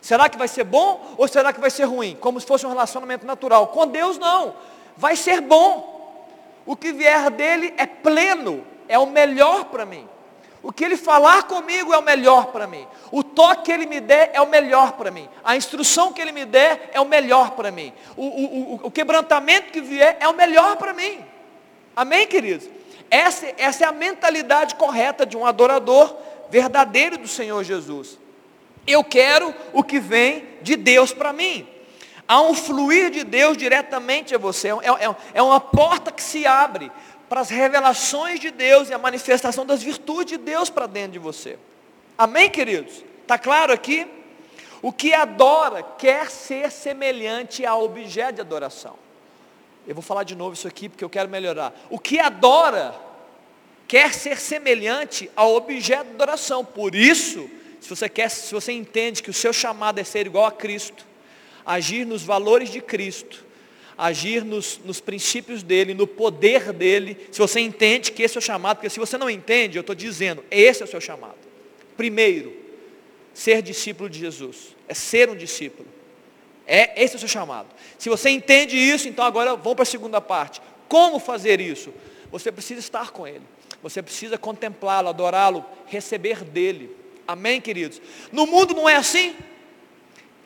Será que vai ser bom ou será que vai ser ruim? Como se fosse um relacionamento natural. Com Deus não. Vai ser bom. O que vier dele é pleno, é o melhor para mim. O que ele falar comigo é o melhor para mim. O toque que ele me der é o melhor para mim. A instrução que ele me der é o melhor para mim. O, o, o, o, quebrantamento que vier é o melhor para mim. Amém, queridos? Essa, essa é a mentalidade correta de um adorador verdadeiro do Senhor Jesus. Eu quero o que vem de Deus para mim. Há um fluir de Deus diretamente a você. É, é, é uma porta que se abre para as revelações de Deus e a manifestação das virtudes de Deus para dentro de você. Amém, queridos? Está claro aqui? O que adora quer ser semelhante ao objeto de adoração. Eu vou falar de novo isso aqui porque eu quero melhorar. O que adora quer ser semelhante ao objeto de adoração. Por isso, se você quer, se você entende que o seu chamado é ser igual a Cristo, agir nos valores de Cristo, agir nos, nos princípios dele, no poder dele, se você entende que esse é o chamado, porque se você não entende, eu estou dizendo, esse é o seu chamado. Primeiro, ser discípulo de Jesus, é ser um discípulo. É, esse é o seu chamado. Se você entende isso, então agora vamos para a segunda parte. Como fazer isso? Você precisa estar com Ele. Você precisa contemplá-lo, adorá-lo, receber dele. Amém, queridos? No mundo não é assim?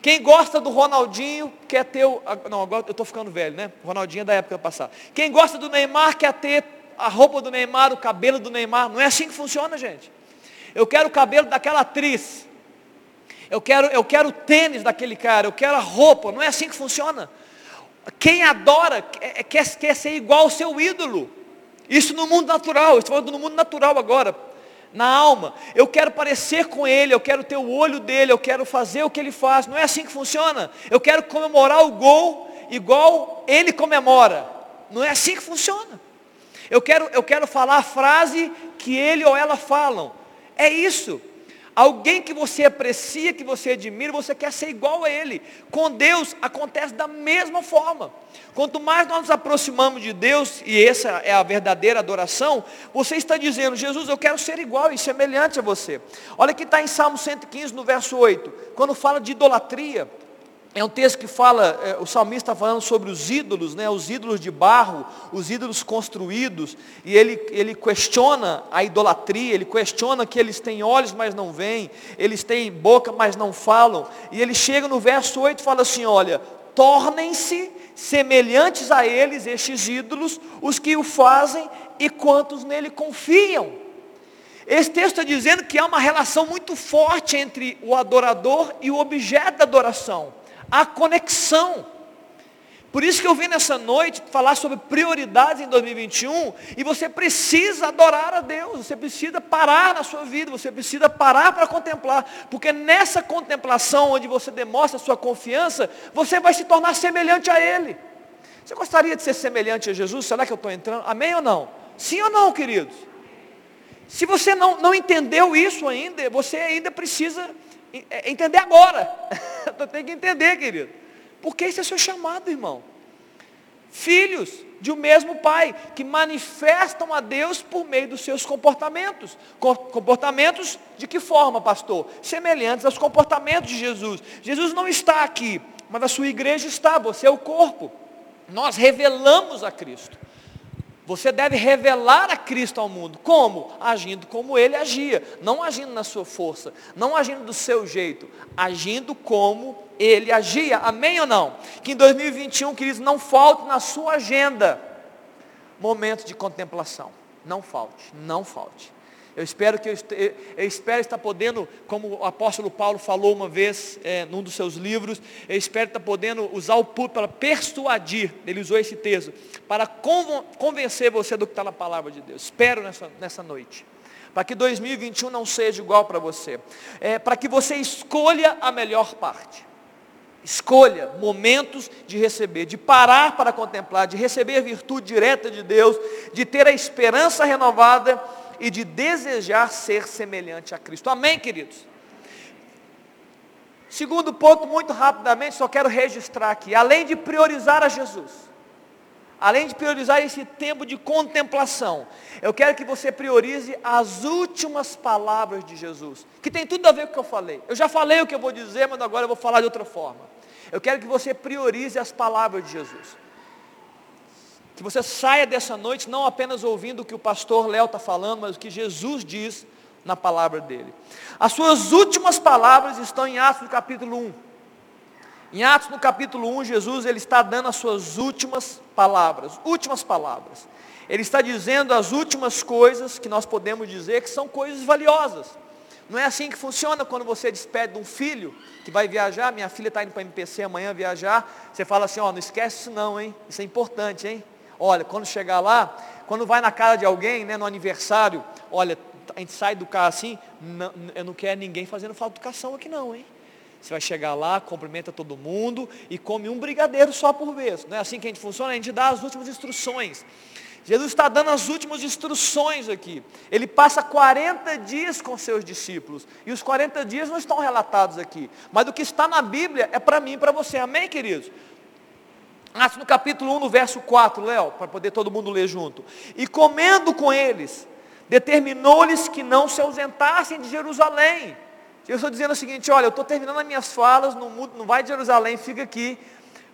Quem gosta do Ronaldinho quer ter o. Não, agora eu estou ficando velho, né? Ronaldinho é da época passada. Quem gosta do Neymar quer ter a roupa do Neymar, o cabelo do Neymar. Não é assim que funciona, gente. Eu quero o cabelo daquela atriz. Eu quero, eu quero o tênis daquele cara. Eu quero a roupa. Não é assim que funciona. Quem adora quer, quer, ser igual ao seu ídolo. Isso no mundo natural. Estou falando no mundo natural agora na alma. Eu quero parecer com ele, eu quero ter o olho dele, eu quero fazer o que ele faz. Não é assim que funciona. Eu quero comemorar o gol igual ele comemora. Não é assim que funciona. Eu quero, eu quero falar a frase que ele ou ela falam. É isso. Alguém que você aprecia, que você admira, você quer ser igual a ele. Com Deus acontece da mesma forma. Quanto mais nós nos aproximamos de Deus, e essa é a verdadeira adoração, você está dizendo, Jesus, eu quero ser igual e semelhante a você. Olha que está em Salmo 115, no verso 8, quando fala de idolatria. É um texto que fala, é, o salmista está falando sobre os ídolos, né, os ídolos de barro, os ídolos construídos, e ele, ele questiona a idolatria, ele questiona que eles têm olhos, mas não veem, eles têm boca, mas não falam, e ele chega no verso 8 e fala assim, olha, tornem-se semelhantes a eles, estes ídolos, os que o fazem e quantos nele confiam. Esse texto está dizendo que há uma relação muito forte entre o adorador e o objeto da adoração a conexão. Por isso que eu vim nessa noite falar sobre prioridades em 2021 e você precisa adorar a Deus, você precisa parar na sua vida, você precisa parar para contemplar, porque nessa contemplação onde você demonstra a sua confiança, você vai se tornar semelhante a Ele. Você gostaria de ser semelhante a Jesus? Será que eu estou entrando? Amém ou não? Sim ou não, queridos? Se você não, não entendeu isso ainda, você ainda precisa é, entender agora. [laughs] Tem que entender, querido. Porque esse é o seu chamado, irmão. Filhos de um mesmo pai, que manifestam a Deus por meio dos seus comportamentos. Comportamentos de que forma, pastor? Semelhantes aos comportamentos de Jesus. Jesus não está aqui, mas a sua igreja está, você é o corpo. Nós revelamos a Cristo. Você deve revelar a Cristo ao mundo. Como? Agindo como ele agia. Não agindo na sua força. Não agindo do seu jeito. Agindo como ele agia. Amém ou não? Que em 2021, queridos, não falte na sua agenda momento de contemplação. Não falte. Não falte. Eu espero que eu, eu, espero estar podendo, como o apóstolo Paulo falou uma vez é, num dos seus livros, eu espero estar podendo usar o público para persuadir, ele usou esse texto, para convencer você do que está na palavra de Deus. Espero nessa, nessa noite. Para que 2021 não seja igual para você. É, para que você escolha a melhor parte. Escolha momentos de receber, de parar para contemplar, de receber a virtude direta de Deus, de ter a esperança renovada e de desejar ser semelhante a Cristo. Amém, queridos? Segundo ponto, muito rapidamente, só quero registrar aqui, além de priorizar a Jesus, além de priorizar esse tempo de contemplação, eu quero que você priorize as últimas palavras de Jesus, que tem tudo a ver com o que eu falei. Eu já falei o que eu vou dizer, mas agora eu vou falar de outra forma. Eu quero que você priorize as palavras de Jesus. Que você saia dessa noite não apenas ouvindo o que o pastor Léo está falando, mas o que Jesus diz na palavra dele. As suas últimas palavras estão em Atos no capítulo 1. Em Atos no capítulo 1, Jesus ele está dando as suas últimas palavras, últimas palavras. Ele está dizendo as últimas coisas que nós podemos dizer que são coisas valiosas. Não é assim que funciona quando você despede de um filho que vai viajar, minha filha está indo para a MPC amanhã viajar, você fala assim, ó, não esquece isso não, hein? Isso é importante, hein? Olha, quando chegar lá, quando vai na casa de alguém, né, no aniversário, olha, a gente sai do carro assim, não, eu não quero ninguém fazendo falta de educação aqui não, hein? Você vai chegar lá, cumprimenta todo mundo e come um brigadeiro só por vez. Não é assim que a gente funciona, a gente dá as últimas instruções. Jesus está dando as últimas instruções aqui. Ele passa 40 dias com seus discípulos. E os 40 dias não estão relatados aqui. Mas o que está na Bíblia é para mim e para você. Amém, queridos? Atos no capítulo 1, no verso 4, Léo, para poder todo mundo ler junto. E comendo com eles, determinou-lhes que não se ausentassem de Jerusalém. Eu estou dizendo o seguinte, olha, eu estou terminando as minhas falas, não, não vai de Jerusalém, fica aqui,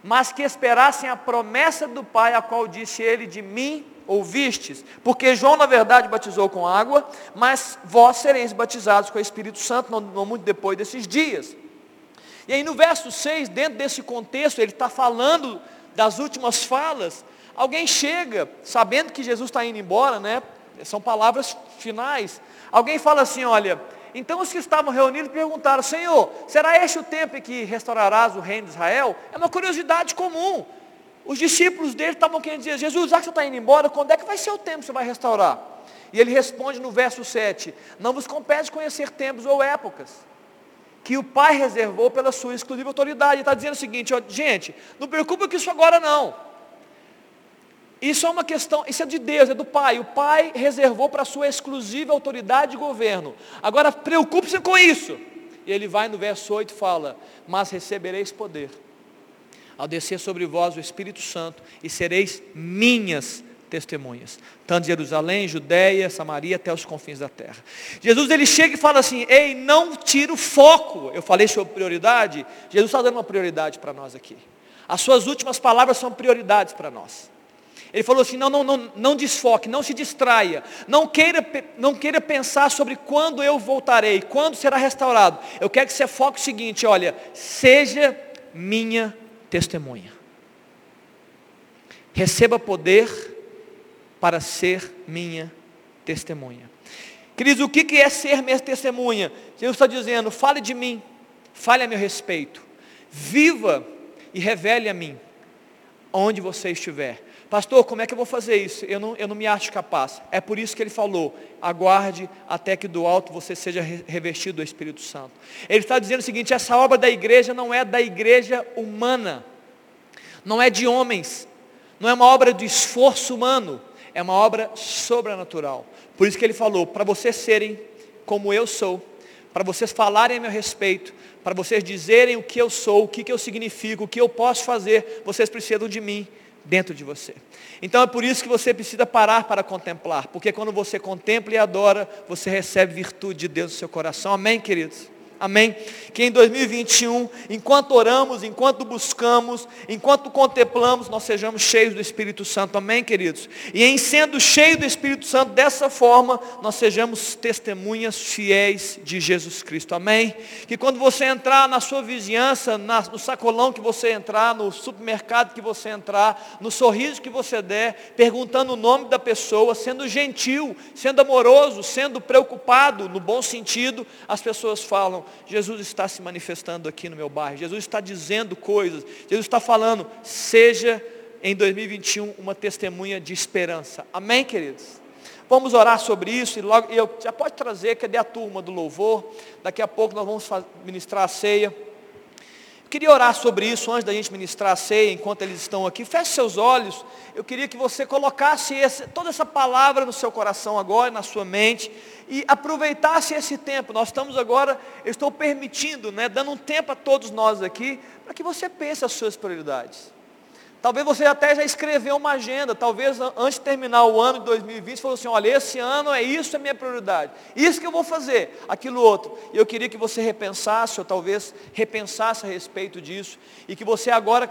mas que esperassem a promessa do Pai, a qual disse ele, de mim ouvistes, porque João na verdade batizou com água, mas vós sereis batizados com o Espírito Santo, não, não muito depois desses dias. E aí no verso 6, dentro desse contexto, ele está falando das últimas falas, alguém chega, sabendo que Jesus está indo embora, né? São palavras finais. Alguém fala assim, olha, então os que estavam reunidos perguntaram, Senhor, será este o tempo em que restaurarás o reino de Israel? É uma curiosidade comum. Os discípulos dele estavam querendo dizer, Jesus, já que você está indo embora, quando é que vai ser o tempo que você vai restaurar? E ele responde no verso 7, não vos compete conhecer tempos ou épocas que o Pai reservou pela sua exclusiva autoridade. Está dizendo o seguinte, ó, gente, não preocupa com isso agora não. Isso é uma questão, isso é de Deus, é do Pai. O Pai reservou para a sua exclusiva autoridade de governo. Agora preocupe-se com isso. E ele vai no verso 8 e fala, mas recebereis poder. Ao descer sobre vós o Espírito Santo, e sereis minhas testemunhas, tanto Jerusalém, Judéia, Samaria, até os confins da terra. Jesus ele chega e fala assim, ei, não tira o foco. Eu falei sobre prioridade, Jesus está dando uma prioridade para nós aqui. As suas últimas palavras são prioridades para nós. Ele falou assim, não, não, não, não desfoque, não se distraia, não queira, não queira pensar sobre quando eu voltarei, quando será restaurado. Eu quero que você foque o seguinte, olha, seja minha testemunha. Receba poder para ser minha testemunha. Queridos, o que é ser minha testemunha? Jesus está dizendo, fale de mim, fale a meu respeito, viva e revele a mim, onde você estiver. Pastor, como é que eu vou fazer isso? Eu não, eu não me acho capaz. É por isso que ele falou, aguarde até que do alto você seja revestido do Espírito Santo. Ele está dizendo o seguinte, essa obra da igreja não é da igreja humana, não é de homens, não é uma obra de esforço humano, é uma obra sobrenatural. Por isso que ele falou, para vocês serem como eu sou, para vocês falarem a meu respeito, para vocês dizerem o que eu sou, o que, que eu significo, o que eu posso fazer, vocês precisam de mim dentro de você. Então é por isso que você precisa parar para contemplar, porque quando você contempla e adora, você recebe virtude de Deus no seu coração. Amém, queridos? Amém? Que em 2021, enquanto oramos, enquanto buscamos, enquanto contemplamos, nós sejamos cheios do Espírito Santo. Amém, queridos? E em sendo cheio do Espírito Santo dessa forma, nós sejamos testemunhas fiéis de Jesus Cristo. Amém? Que quando você entrar na sua vizinhança, na, no sacolão que você entrar, no supermercado que você entrar, no sorriso que você der, perguntando o nome da pessoa, sendo gentil, sendo amoroso, sendo preocupado, no bom sentido, as pessoas falam, Jesus está se manifestando aqui no meu bairro, Jesus está dizendo coisas, Jesus está falando, seja em 2021 uma testemunha de esperança. Amém, queridos? Vamos orar sobre isso e logo, eu já pode trazer, cadê a turma do louvor? Daqui a pouco nós vamos ministrar a ceia. Eu queria orar sobre isso antes da gente ministrar a ceia, enquanto eles estão aqui. Feche seus olhos. Eu queria que você colocasse esse, toda essa palavra no seu coração agora, na sua mente e aproveitasse esse tempo. Nós estamos agora, eu estou permitindo, né, dando um tempo a todos nós aqui, para que você pense as suas prioridades. Talvez você até já escreveu uma agenda, talvez antes de terminar o ano de 2020, falou assim, olha, esse ano é isso, é minha prioridade. Isso que eu vou fazer, aquilo outro. E eu queria que você repensasse, ou talvez repensasse a respeito disso, e que você agora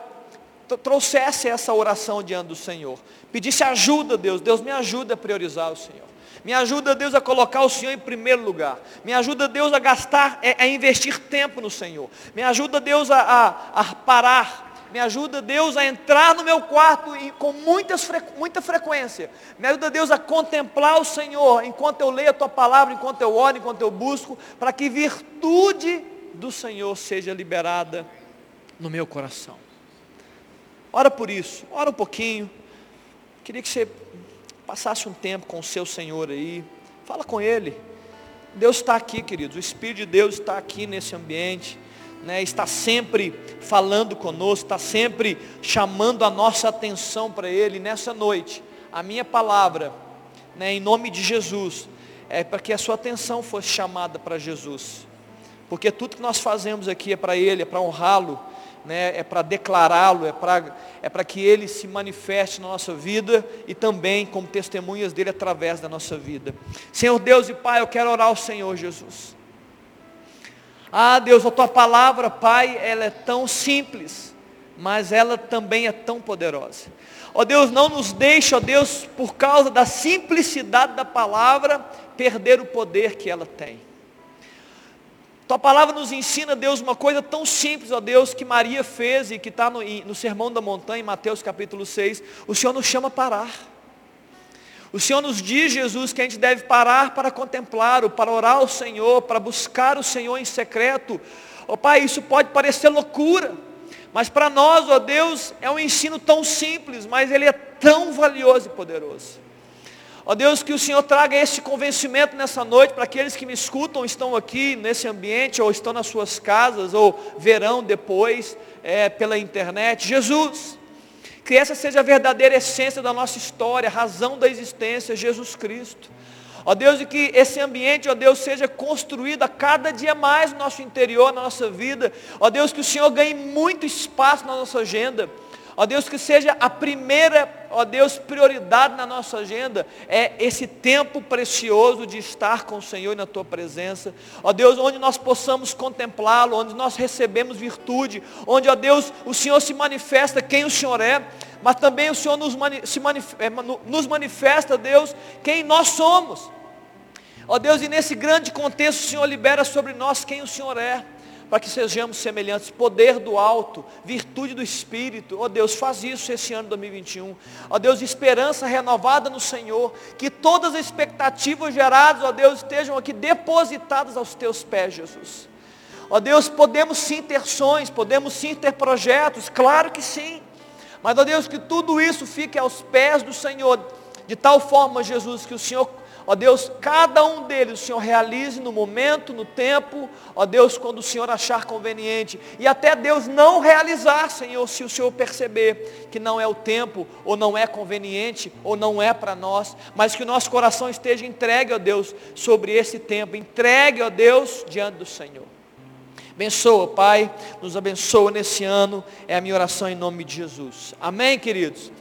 trouxesse essa oração diante do Senhor. Pedisse ajuda, Deus. Deus me ajuda a priorizar o Senhor. Me ajuda, Deus, a colocar o Senhor em primeiro lugar. Me ajuda, Deus, a gastar, é, a investir tempo no Senhor. Me ajuda, Deus, a, a, a parar. Me ajuda, Deus, a entrar no meu quarto e, com muitas, muita frequência. Me ajuda, Deus, a contemplar o Senhor enquanto eu leio a Tua palavra, enquanto eu oro, enquanto eu busco, para que virtude do Senhor seja liberada no meu coração. Ora por isso, ora um pouquinho. Queria que você passasse um tempo com o seu Senhor aí, fala com Ele. Deus está aqui, queridos, o Espírito de Deus está aqui nesse ambiente, né? está sempre falando conosco, está sempre chamando a nossa atenção para Ele. Nessa noite, a minha palavra, né, em nome de Jesus, é para que a sua atenção fosse chamada para Jesus, porque tudo que nós fazemos aqui é para Ele, é para honrá-lo, né, é para declará-lo, é para é que ele se manifeste na nossa vida e também como testemunhas dele através da nossa vida. Senhor Deus e Pai, eu quero orar ao Senhor Jesus. Ah, Deus, a tua palavra, Pai, ela é tão simples, mas ela também é tão poderosa. Ó Deus, não nos deixe, ó Deus, por causa da simplicidade da palavra, perder o poder que ela tem. Tua palavra nos ensina, Deus, uma coisa tão simples, ó Deus, que Maria fez e que está no, no Sermão da Montanha, em Mateus capítulo 6. O Senhor nos chama a parar. O Senhor nos diz, Jesus, que a gente deve parar para contemplá-lo, para orar ao Senhor, para buscar o Senhor em secreto. Ó Pai, isso pode parecer loucura, mas para nós, ó Deus, é um ensino tão simples, mas ele é tão valioso e poderoso. Ó Deus, que o Senhor traga esse convencimento nessa noite para aqueles que me escutam, estão aqui nesse ambiente, ou estão nas suas casas, ou verão depois é, pela internet. Jesus, que essa seja a verdadeira essência da nossa história, razão da existência, Jesus Cristo. Ó Deus, e que esse ambiente, ó Deus, seja construído a cada dia mais no nosso interior, na nossa vida. Ó Deus, que o Senhor ganhe muito espaço na nossa agenda. Ó Deus, que seja a primeira, ó Deus, prioridade na nossa agenda, é esse tempo precioso de estar com o Senhor e na Tua presença. Ó Deus, onde nós possamos contemplá-lo, onde nós recebemos virtude, onde, ó Deus, o Senhor se manifesta quem o Senhor é, mas também o Senhor nos, mani se é, nos manifesta, Deus, quem nós somos. Ó Deus, e nesse grande contexto, o Senhor libera sobre nós quem o Senhor é para que sejamos semelhantes, poder do alto, virtude do Espírito, ó oh Deus, faz isso esse ano 2021, ó oh Deus, esperança renovada no Senhor, que todas as expectativas geradas, ó oh Deus, estejam aqui depositadas aos teus pés, Jesus. Ó Deus, podemos sim ter sonhos, podemos sim ter projetos, claro que sim, mas ó Deus, que tudo isso fique aos pés do Senhor, de tal forma, Jesus, que o Senhor Ó Deus, cada um deles o Senhor realize no momento, no tempo, ó Deus, quando o Senhor achar conveniente. E até Deus não realizar, Senhor, se o Senhor perceber que não é o tempo, ou não é conveniente, ou não é para nós, mas que o nosso coração esteja entregue, ó Deus, sobre esse tempo, entregue, ó Deus, diante do Senhor. Abençoa, Pai, nos abençoa nesse ano, é a minha oração em nome de Jesus. Amém, queridos?